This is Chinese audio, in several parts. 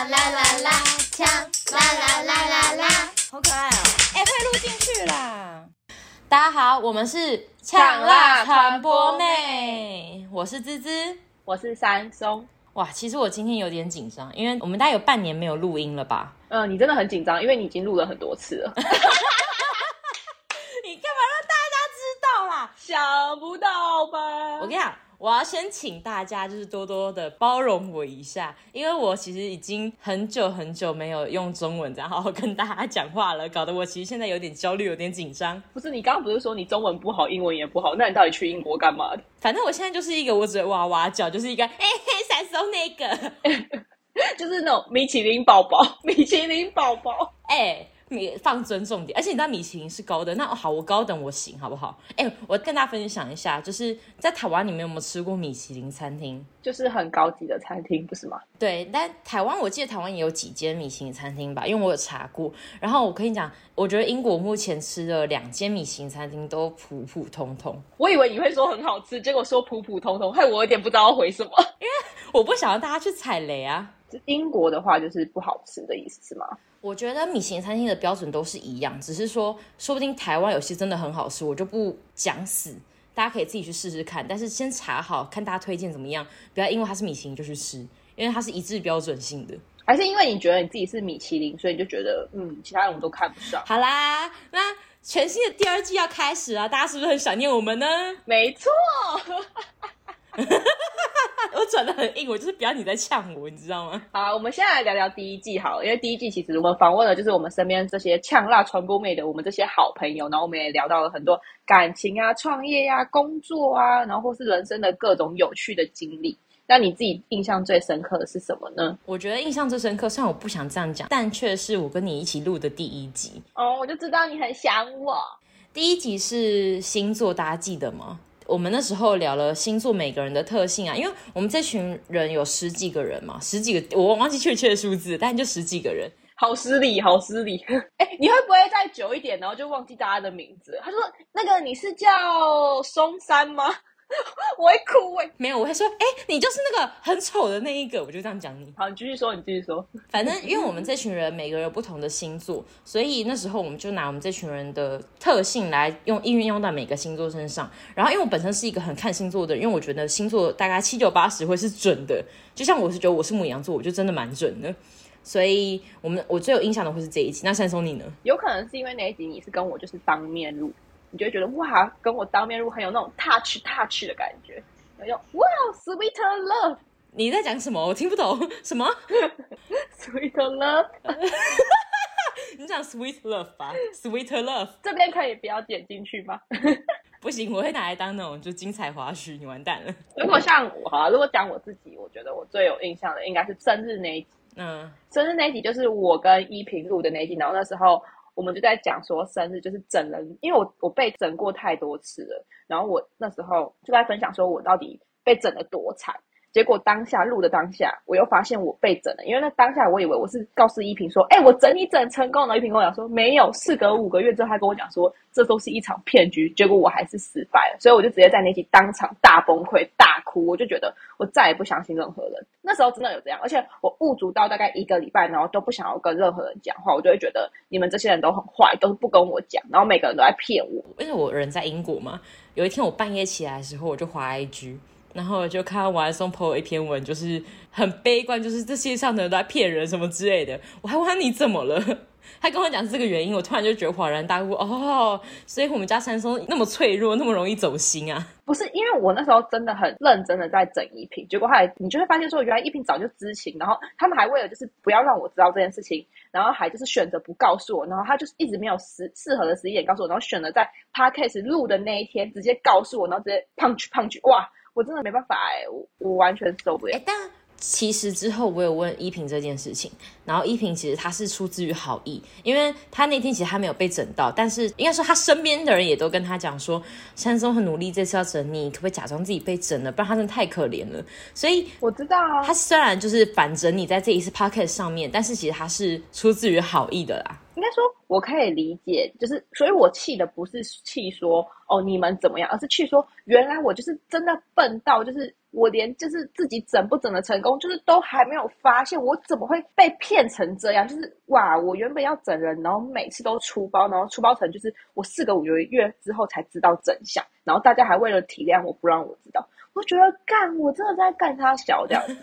啦啦啦啦，呛啦啦啦啦啦，好可爱哦！哎，快录进去啦！大家好，我们是呛辣传播妹，我是芝芝，我是三松。哇，其实我今天有点紧张，因为我们大概有半年没有录音了吧？嗯，你真的很紧张，因为你已经录了很多次了。你干嘛让大家知道啦？想不到吧？我跟你讲。我要先请大家就是多多的包容我一下，因为我其实已经很久很久没有用中文这样好好跟大家讲话了，搞得我其实现在有点焦虑，有点紧张。不是，你刚刚不是说你中文不好，英文也不好，那你到底去英国干嘛？反正我现在就是一个我只会哇哇叫，就是一个哎嘿三松那个，就是那种米其林宝宝，米其林宝宝，哎。你放尊重点，而且你知道米其林是高的，那好，我高等我行，好不好？哎、欸，我跟大家分享一下，就是在台湾，你们有没有吃过米其林餐厅？就是很高级的餐厅，不是吗？对，但台湾我记得台湾也有几间米其林餐厅吧，因为我有查过。然后我跟你讲，我觉得英国目前吃的两间米其林餐厅都普普通通。我以为你会说很好吃，结果说普普通通，害我有点不知道回什么。因为我不想让大家去踩雷啊。英国的话就是不好吃的意思是吗？我觉得米其林餐厅的标准都是一样，只是说，说不定台湾有些真的很好吃，我就不讲死，大家可以自己去试试看。但是先查好，看大家推荐怎么样，不要因为它是米其林就去吃，因为它是一致标准性的。还是因为你觉得你自己是米其林，所以你就觉得嗯，其他人我们都看不上。好啦，那全新的第二季要开始了，大家是不是很想念我们呢？没错。我转的很硬，我就是不要你在呛我，你知道吗？好，我们现在来聊聊第一季好了，因为第一季其实我们访问了就是我们身边这些呛辣传播妹的我们这些好朋友，然后我们也聊到了很多感情啊、创业呀、啊、工作啊，然后或是人生的各种有趣的经历。那你自己印象最深刻的是什么呢？我觉得印象最深刻，虽然我不想这样讲，但却是我跟你一起录的第一集。哦，我就知道你很想我。第一集是星座，大家记得吗？我们那时候聊了星座每个人的特性啊，因为我们这群人有十几个人嘛，十几个我忘记确切的数字，但就十几个人，好失礼，好失礼。哎，你会不会再久一点，然后就忘记大家的名字？他说：“那个你是叫松山吗？” 我会哭哎，没有，我会说，哎，你就是那个很丑的那一个，我就这样讲你。好，你继续说，你继续说。反正因为我们这群人每个人有不同的星座，所以那时候我们就拿我们这群人的特性来用应用到每个星座身上。然后因为我本身是一个很看星座的人，因为我觉得星座大概七九八十会是准的。就像我是觉得我是牡羊座，我就真的蛮准的。所以我们我最有印象的会是这一集。那三松你呢？有可能是因为那一集你是跟我就是当面录。你就会觉得哇，跟我当面录很有那种 touch touch 的感觉，有种哇，sweet love。你在讲什么？我听不懂什么？sweet love。你讲 sweet love 吧，sweet love。这边可以不要剪进去吗？不行，我会拿来当那种就精彩花絮，你完蛋了。如果像我哈，如果讲我自己，我觉得我最有印象的应该是生日那一集。嗯，生日那一集就是我跟依萍录的那一集，然后那时候。我们就在讲说生日就是整人，因为我我被整过太多次了，然后我那时候就在分享说我到底被整得多惨。结果当下录的当下，我又发现我被整了，因为那当下我以为我是告诉依萍说，哎、我整你整成功了。依萍跟我讲说没有，事隔五个月之后，他跟我讲说这都是一场骗局。结果我还是失败了，所以我就直接在那起当场大崩溃、大哭。我就觉得我再也不相信任何人。那时候真的有这样，而且我误足到大概一个礼拜，然后都不想要跟任何人讲话，我就会觉得你们这些人都很坏，都不跟我讲，然后每个人都在骗我。因为我人在英国嘛，有一天我半夜起来的时候，我就滑 IG。然后就看到王松 po 一篇文，就是很悲观，就是这世界上的人都在骗人什么之类的。我还问他你怎么了，他跟我讲这个原因，我突然就觉得恍然大悟哦，所以我们家三松那么脆弱，那么容易走心啊？不是，因为我那时候真的很认真的在整依萍，结果后来你就会发现说，原来依萍早就知情，然后他们还为了就是不要让我知道这件事情，然后还就是选择不告诉我，然后他就是一直没有适适合的时间告诉我，然后选择在 podcast 录的那一天直接告诉我，然后直接 punch punch 哇！我真的没办法哎，我我完全受不了。哎，但其实之后我有问依萍这件事情，然后依萍其实她是出自于好意，因为她那天其实她没有被整到，但是应该说她身边的人也都跟她讲说，山松很努力，这次要整你，可不可以假装自己被整了？不然她真的太可怜了。所以我知道啊，她虽然就是反整你在这一次 podcast 上面，但是其实她是出自于好意的啦。应该说我可以理解，就是所以我气的不是气说哦你们怎么样，而是气说原来我就是真的笨到就是我连就是自己整不整的成功，就是都还没有发现，我怎么会被骗成这样？就是哇，我原本要整人，然后每次都出包，然后出包成就是我四个五个月之后才知道真相，然后大家还为了体谅我不让我知道，我觉得干，我真的在干他小这样子，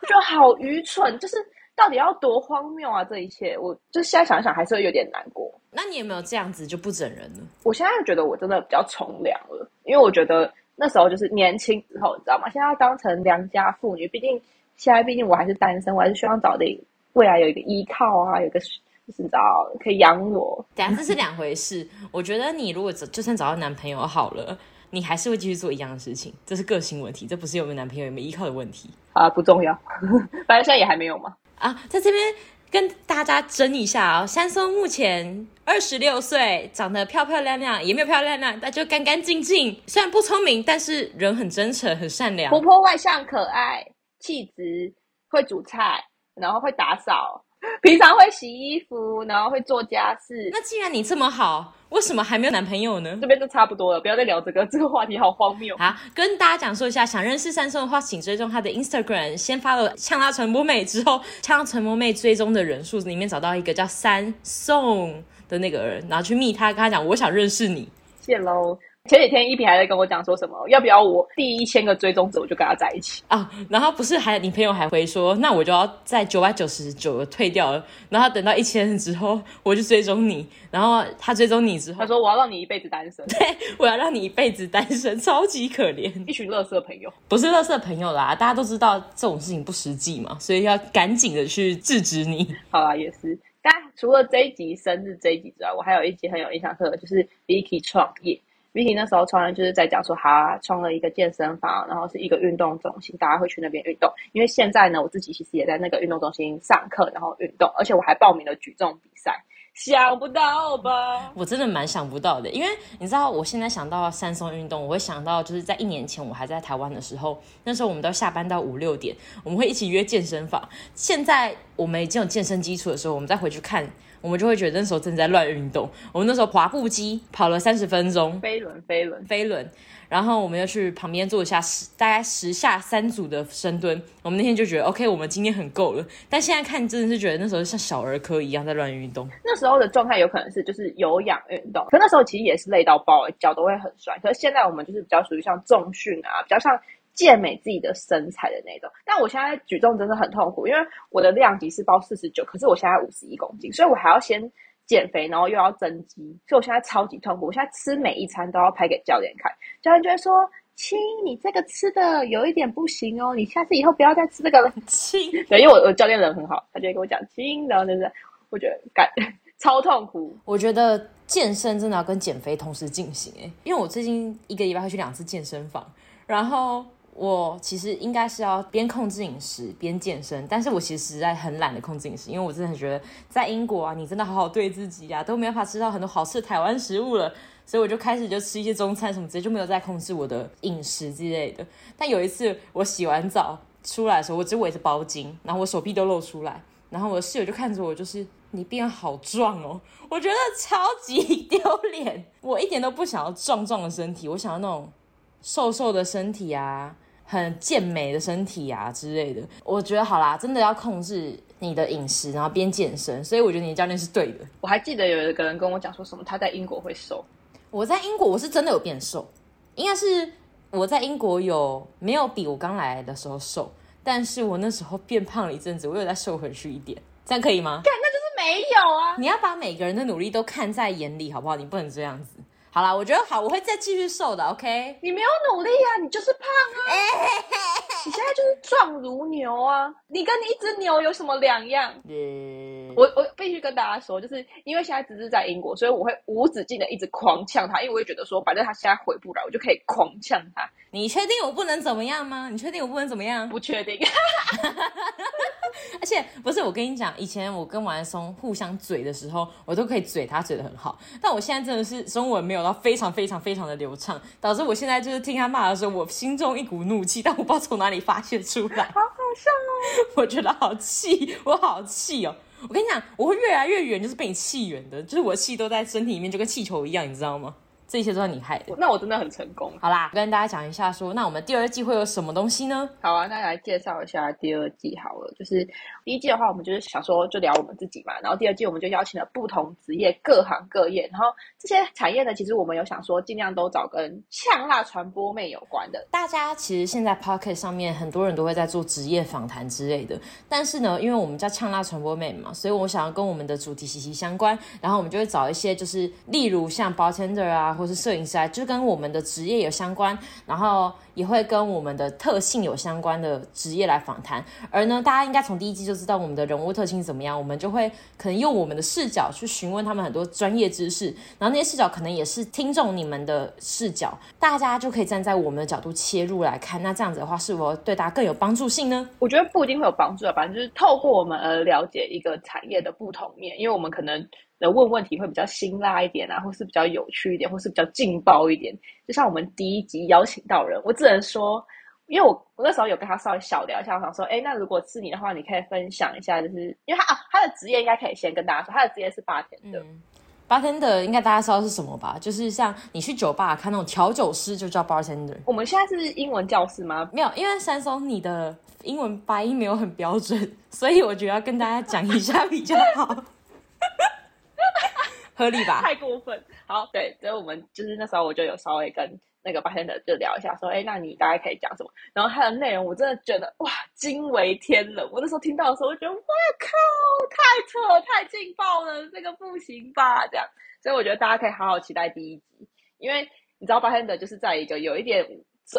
我觉得好愚蠢，就是到底要多荒谬啊！这一切，我就现在想想还是会有点难过。那你有没有这样子就不整人呢？我现在觉得我真的比较从良了，因为我觉得。那时候就是年轻之后，你知道吗？现在要当成良家妇女，毕竟现在毕竟我还是单身，我还是希望找的未来有一个依靠啊，有一个就是你知道可以养我。对啊，这是两回事。我觉得你如果就算找到男朋友好了，你还是会继续做一样的事情，这是个性问题，这不是有没有男朋友有没有依靠的问题啊，不重要。反正现在也还没有嘛。啊，在这边。跟大家争一下哦，三松目前二十六岁，长得漂漂亮亮，也没有漂亮亮，那就干干净净。虽然不聪明，但是人很真诚，很善良，活泼外向，可爱，气质，会煮菜，然后会打扫。平常会洗衣服，然后会做家事。那既然你这么好，为什么还没有男朋友呢？这边就差不多了，不要再聊这个，这个话题好荒谬。好，跟大家讲述一下，想认识三宋的话，请追踪他的 Instagram，先发了呛辣传播妹之后，呛传播妹追踪的人数里面找到一个叫三宋的那个人，然后去密他，跟他讲我想认识你。谢喽。前几天一平还在跟我讲说什么，要不要我第一千个追踪者我就跟他在一起啊？然后不是还你朋友还会说，那我就要在九百九十九退掉了，然后等到一千之后我就追踪你，然后他追踪你之后，他说我要让你一辈子单身，对，我要让你一辈子单身，超级可怜，一群垃圾朋友，不是垃圾朋友啦，大家都知道这种事情不实际嘛，所以要赶紧的去制止你。好啦，也是，但除了这一集生日这一集之外，我还有一集很有印象的，就是 Vicky 创业。Vicky 那时候创业就是在讲说，他创了一个健身房，然后是一个运动中心，大家会去那边运动。因为现在呢，我自己其实也在那个运动中心上课，然后运动，而且我还报名了举重比赛。想不到吧？我真的蛮想不到的，因为你知道，我现在想到三松运动，我会想到就是在一年前我还在台湾的时候，那时候我们都下班到五六点，我们会一起约健身房。现在我们已经有健身基础的时候，我们再回去看。我们就会觉得那时候正在乱运动。我们那时候滑步机跑了三十分钟，飞轮飞轮飞轮，然后我们又去旁边做一下十大概十下三组的深蹲。我们那天就觉得 OK，我们今天很够了。但现在看真的是觉得那时候像小儿科一样在乱运动。那时候的状态有可能是就是有氧运动，可那时候其实也是累到爆，脚都会很酸。可是现在我们就是比较属于像重训啊，比较像。健美自己的身材的那种，但我现在举重真的很痛苦，因为我的量级是报四十九，可是我现在五十一公斤，所以我还要先减肥，然后又要增肌，所以我现在超级痛苦。我现在吃每一餐都要拍给教练看，教练就会说：“亲，你这个吃的有一点不行哦，你下次以后不要再吃这个了。”亲，对，因为我我教练人很好，他就会跟我讲亲，然后就是我觉得感超痛苦。我觉得健身真的要跟减肥同时进行诶，因为我最近一个礼拜会去两次健身房，然后。我其实应该是要边控制饮食边健身，但是我其实实在很懒得控制饮食，因为我真的很觉得在英国啊，你真的好好对自己啊，都没有办法吃到很多好吃的台湾食物了，所以我就开始就吃一些中餐什么之类，就没有再控制我的饮食之类的。但有一次我洗完澡出来的时候，我只围着包巾，然后我手臂都露出来，然后我的室友就看着我，就是你变好壮哦，我觉得超级丢脸，我一点都不想要壮壮的身体，我想要那种瘦瘦的身体啊。很健美的身体啊之类的，我觉得好啦，真的要控制你的饮食，然后边健身，所以我觉得你的教练是对的。我还记得有一个人跟我讲说什么，他在英国会瘦。我在英国我是真的有变瘦，应该是我在英国有没有比我刚来的时候瘦，但是我那时候变胖了一阵子，我又再瘦回去一点，这样可以吗？干，那就是没有啊！你要把每个人的努力都看在眼里，好不好？你不能这样子。好啦，我觉得好，我会再继续瘦的，OK？你没有努力啊，你就是胖啊！你现在就是壮如牛啊！你跟你一只牛有什么两样？我我必须跟大家说，就是因为现在只是在英国，所以我会无止境的一直狂呛他，因为我会觉得说，反正他现在回不来，我就可以狂呛他。你确定我不能怎么样吗？你确定我不能怎么样？不确定。而且不是我跟你讲，以前我跟王松互相嘴的时候，我都可以嘴他嘴得很好。但我现在真的是中文没有到非常非常非常的流畅，导致我现在就是听他骂的时候，我心中一股怒气，但我不知道从哪里发泄出来。好好笑哦！我觉得好气，我好气哦！我跟你讲，我会越来越远，就是被你气远的，就是我的气都在身体里面，就跟气球一样，你知道吗？这些都是你害的。那我真的很成功。好啦，跟大家讲一下说，说那我们第二季会有什么东西呢？好啊，那来介绍一下第二季好了。就是第一季的话，我们就是想说就聊我们自己嘛。然后第二季我们就邀请了不同职业、各行各业。然后这些产业呢，其实我们有想说尽量都找跟呛辣传播妹有关的。大家其实现在 Podcast 上面很多人都会在做职业访谈之类的，但是呢，因为我们叫呛辣传播妹嘛，所以我想要跟我们的主题息息相关。然后我们就会找一些就是例如像 bartender 啊，或是摄影师啊，就跟我们的职业有相关。然后。也会跟我们的特性有相关的职业来访谈，而呢，大家应该从第一季就知道我们的人物特性怎么样，我们就会可能用我们的视角去询问他们很多专业知识，然后那些视角可能也是听众你们的视角，大家就可以站在我们的角度切入来看，那这样子的话，是否对大家更有帮助性呢？我觉得不一定会有帮助的，反正就是透过我们而了解一个产业的不同面，因为我们可能。的问问题会比较辛辣一点啊，或是比较有趣一点，或是比较劲爆一点。就像我们第一集邀请到人，我只能说，因为我我那时候有跟他稍微小聊一下，我想说，哎，那如果是你的话，你可以分享一下，就是因为他啊，他的职业应该可以先跟大家说，他的职业是 bartender。嗯，bartender 应该大家知道是什么吧？就是像你去酒吧看那种调酒师，就叫 bartender。我们现在是英文教室吗？没有，因为三松你的英文发音没有很标准，所以我觉得要跟大家讲一下比较好。合理吧？太过分。好，对，所以我们就是那时候我就有稍微跟那个 Baker 就聊一下，说，哎，那你大概可以讲什么？然后他的内容我真的觉得哇，惊为天人。我那时候听到的时候，我觉得哇靠，太扯，太劲爆了，这个不行吧？这样，所以我觉得大家可以好好期待第一集，因为你知道，Baker 就是在一个有一点。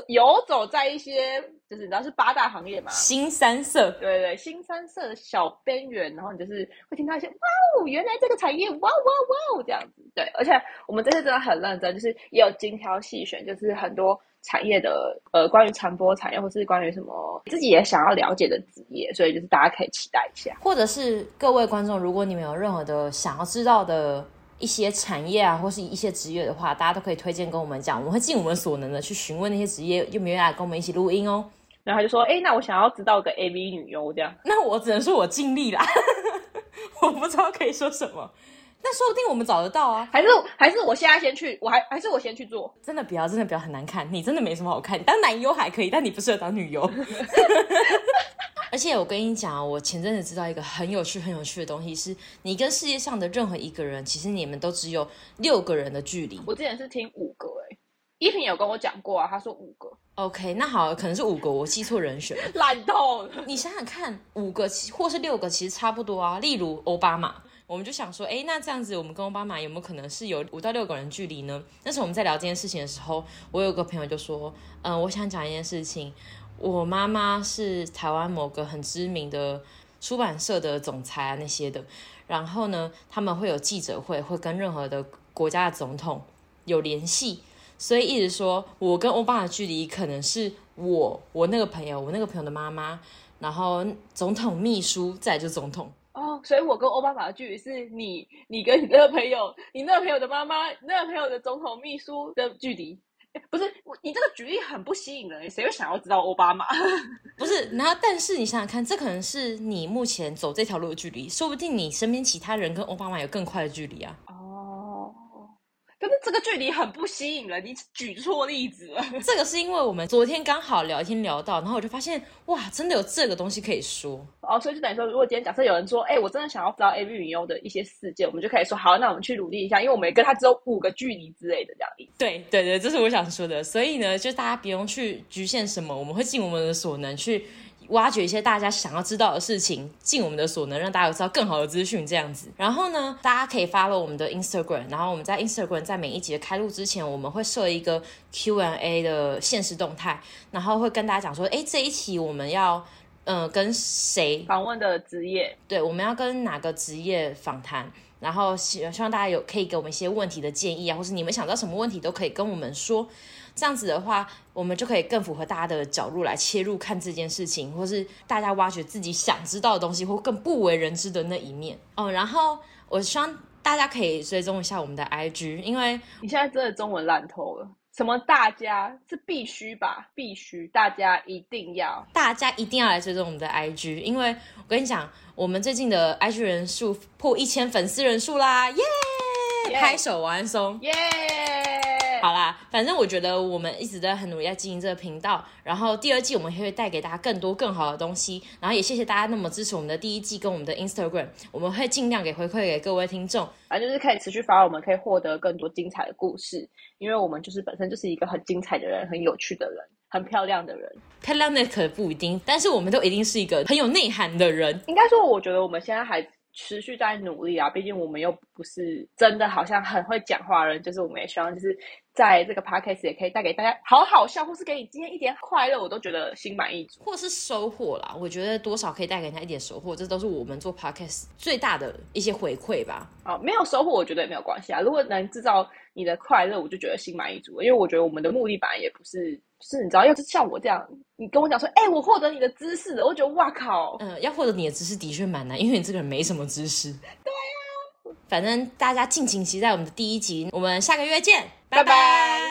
游走在一些，就是你知道是八大行业嘛，新三色，对对对，新三色的小边缘，然后你就是会听到一些哇哦，原来这个产业哇哇哇哦这样子，对，而且我们这次真的很认真，就是也有精挑细选，就是很多产业的呃，关于传播产业或是关于什么自己也想要了解的职业，所以就是大家可以期待一下，或者是各位观众，如果你们有任何的想要知道的。一些产业啊，或是一些职业的话，大家都可以推荐跟我们讲，我们会尽我们所能的去询问那些职业，有没有来跟我们一起录音哦。然后他就说：“哎，那我想要知道个 AV 女优这样。”那我只能说我尽力啦，我不知道可以说什么。那说不定我们找得到啊，还是还是我现在先去，我还还是我先去做。真的不要，真的不要很难看，你真的没什么好看。当男优还可以，但你不适合当女优。而且我跟你讲，我前阵子知道一个很有趣、很有趣的东西，是你跟世界上的任何一个人，其实你们都只有六个人的距离。我之前是听五个、欸，哎，依萍有跟我讲过啊，他说五个。OK，那好，可能是五个，我记错人选了。烂透！你想想看，五个或是六个，其实差不多啊。例如欧巴马，我们就想说，哎，那这样子，我们跟欧巴马有没有可能是有五到六个人距离呢？那时候我们在聊这件事情的时候，我有个朋友就说，嗯、呃，我想讲一件事情。我妈妈是台湾某个很知名的出版社的总裁啊，那些的。然后呢，他们会有记者会，会跟任何的国家的总统有联系。所以一直说我跟欧巴马的距离可能是我，我那个朋友，我那个朋友的妈妈，然后总统秘书，再就是总统。哦，所以我跟欧巴马的距离是你，你跟你那个朋友，你那个朋友的妈妈，那个朋友的总统秘书的距离。不是我，你这个举例很不吸引人，谁会想要知道奥巴马？不是，然后但是你想想看，这可能是你目前走这条路的距离，说不定你身边其他人跟奥巴马有更快的距离啊。可是这个距离很不吸引人，你举错例子了。这个是因为我们昨天刚好聊天聊到，然后我就发现哇，真的有这个东西可以说哦。所以就等于说，如果今天假设有人说，哎，我真的想要知道 AV 女优的一些事件，我们就可以说好，那我们去努力一下，因为我们跟他只有五个距离之类的这样。对对对，这是我想说的。所以呢，就大家不用去局限什么，我们会尽我们的所能去。挖掘一些大家想要知道的事情，尽我们的所能让大家有知道更好的资讯，这样子。然后呢，大家可以 follow 我们的 Instagram，然后我们在 Instagram 在每一集的开录之前，我们会设一个 Q&A 的限时动态，然后会跟大家讲说，哎，这一期我们要嗯、呃、跟谁访问的职业？对，我们要跟哪个职业访谈？然后希希望大家有可以给我们一些问题的建议啊，或是你们想知道什么问题都可以跟我们说。这样子的话，我们就可以更符合大家的角度来切入看这件事情，或是大家挖掘自己想知道的东西，或更不为人知的那一面哦。然后我希望大家可以追踪一下我们的 IG，因为你现在真的中文烂透了。什么大家是必须吧？必须，大家一定要，大家一定要来追踪我们的 IG，因为我跟你讲，我们最近的 IG 人数破一千粉丝人数啦，耶、yeah! 拍手，王安松，耶！好啦，反正我觉得我们一直在很努力在经营这个频道，然后第二季我们会带给大家更多更好的东西，然后也谢谢大家那么支持我们的第一季跟我们的 Instagram，我们会尽量给回馈给各位听众，反正就是可以持续发，我们可以获得更多精彩的故事，因为我们就是本身就是一个很精彩的人，很有趣的人，很漂亮的人，漂亮的可不一定，但是我们都一定是一个很有内涵的人，应该说，我觉得我们现在还。持续在努力啊，毕竟我们又不是真的好像很会讲话的人，就是我们也希望就是在这个 podcast 也可以带给大家好好笑，或是给你今天一点快乐，我都觉得心满意足，或是收获啦。我觉得多少可以带给人家一点收获，这都是我们做 podcast 最大的一些回馈吧。哦，没有收获，我觉得也没有关系啊。如果能制造你的快乐，我就觉得心满意足，因为我觉得我们的目的本来也不是。是，你知道，要是像我这样，你跟我讲说，哎、欸，我获得你的知识了，我觉得哇靠，嗯，要获得你的知识的确蛮难，因为你这个人没什么知识。对呀、啊，反正大家敬请期待我们的第一集，我们下个月见，拜拜。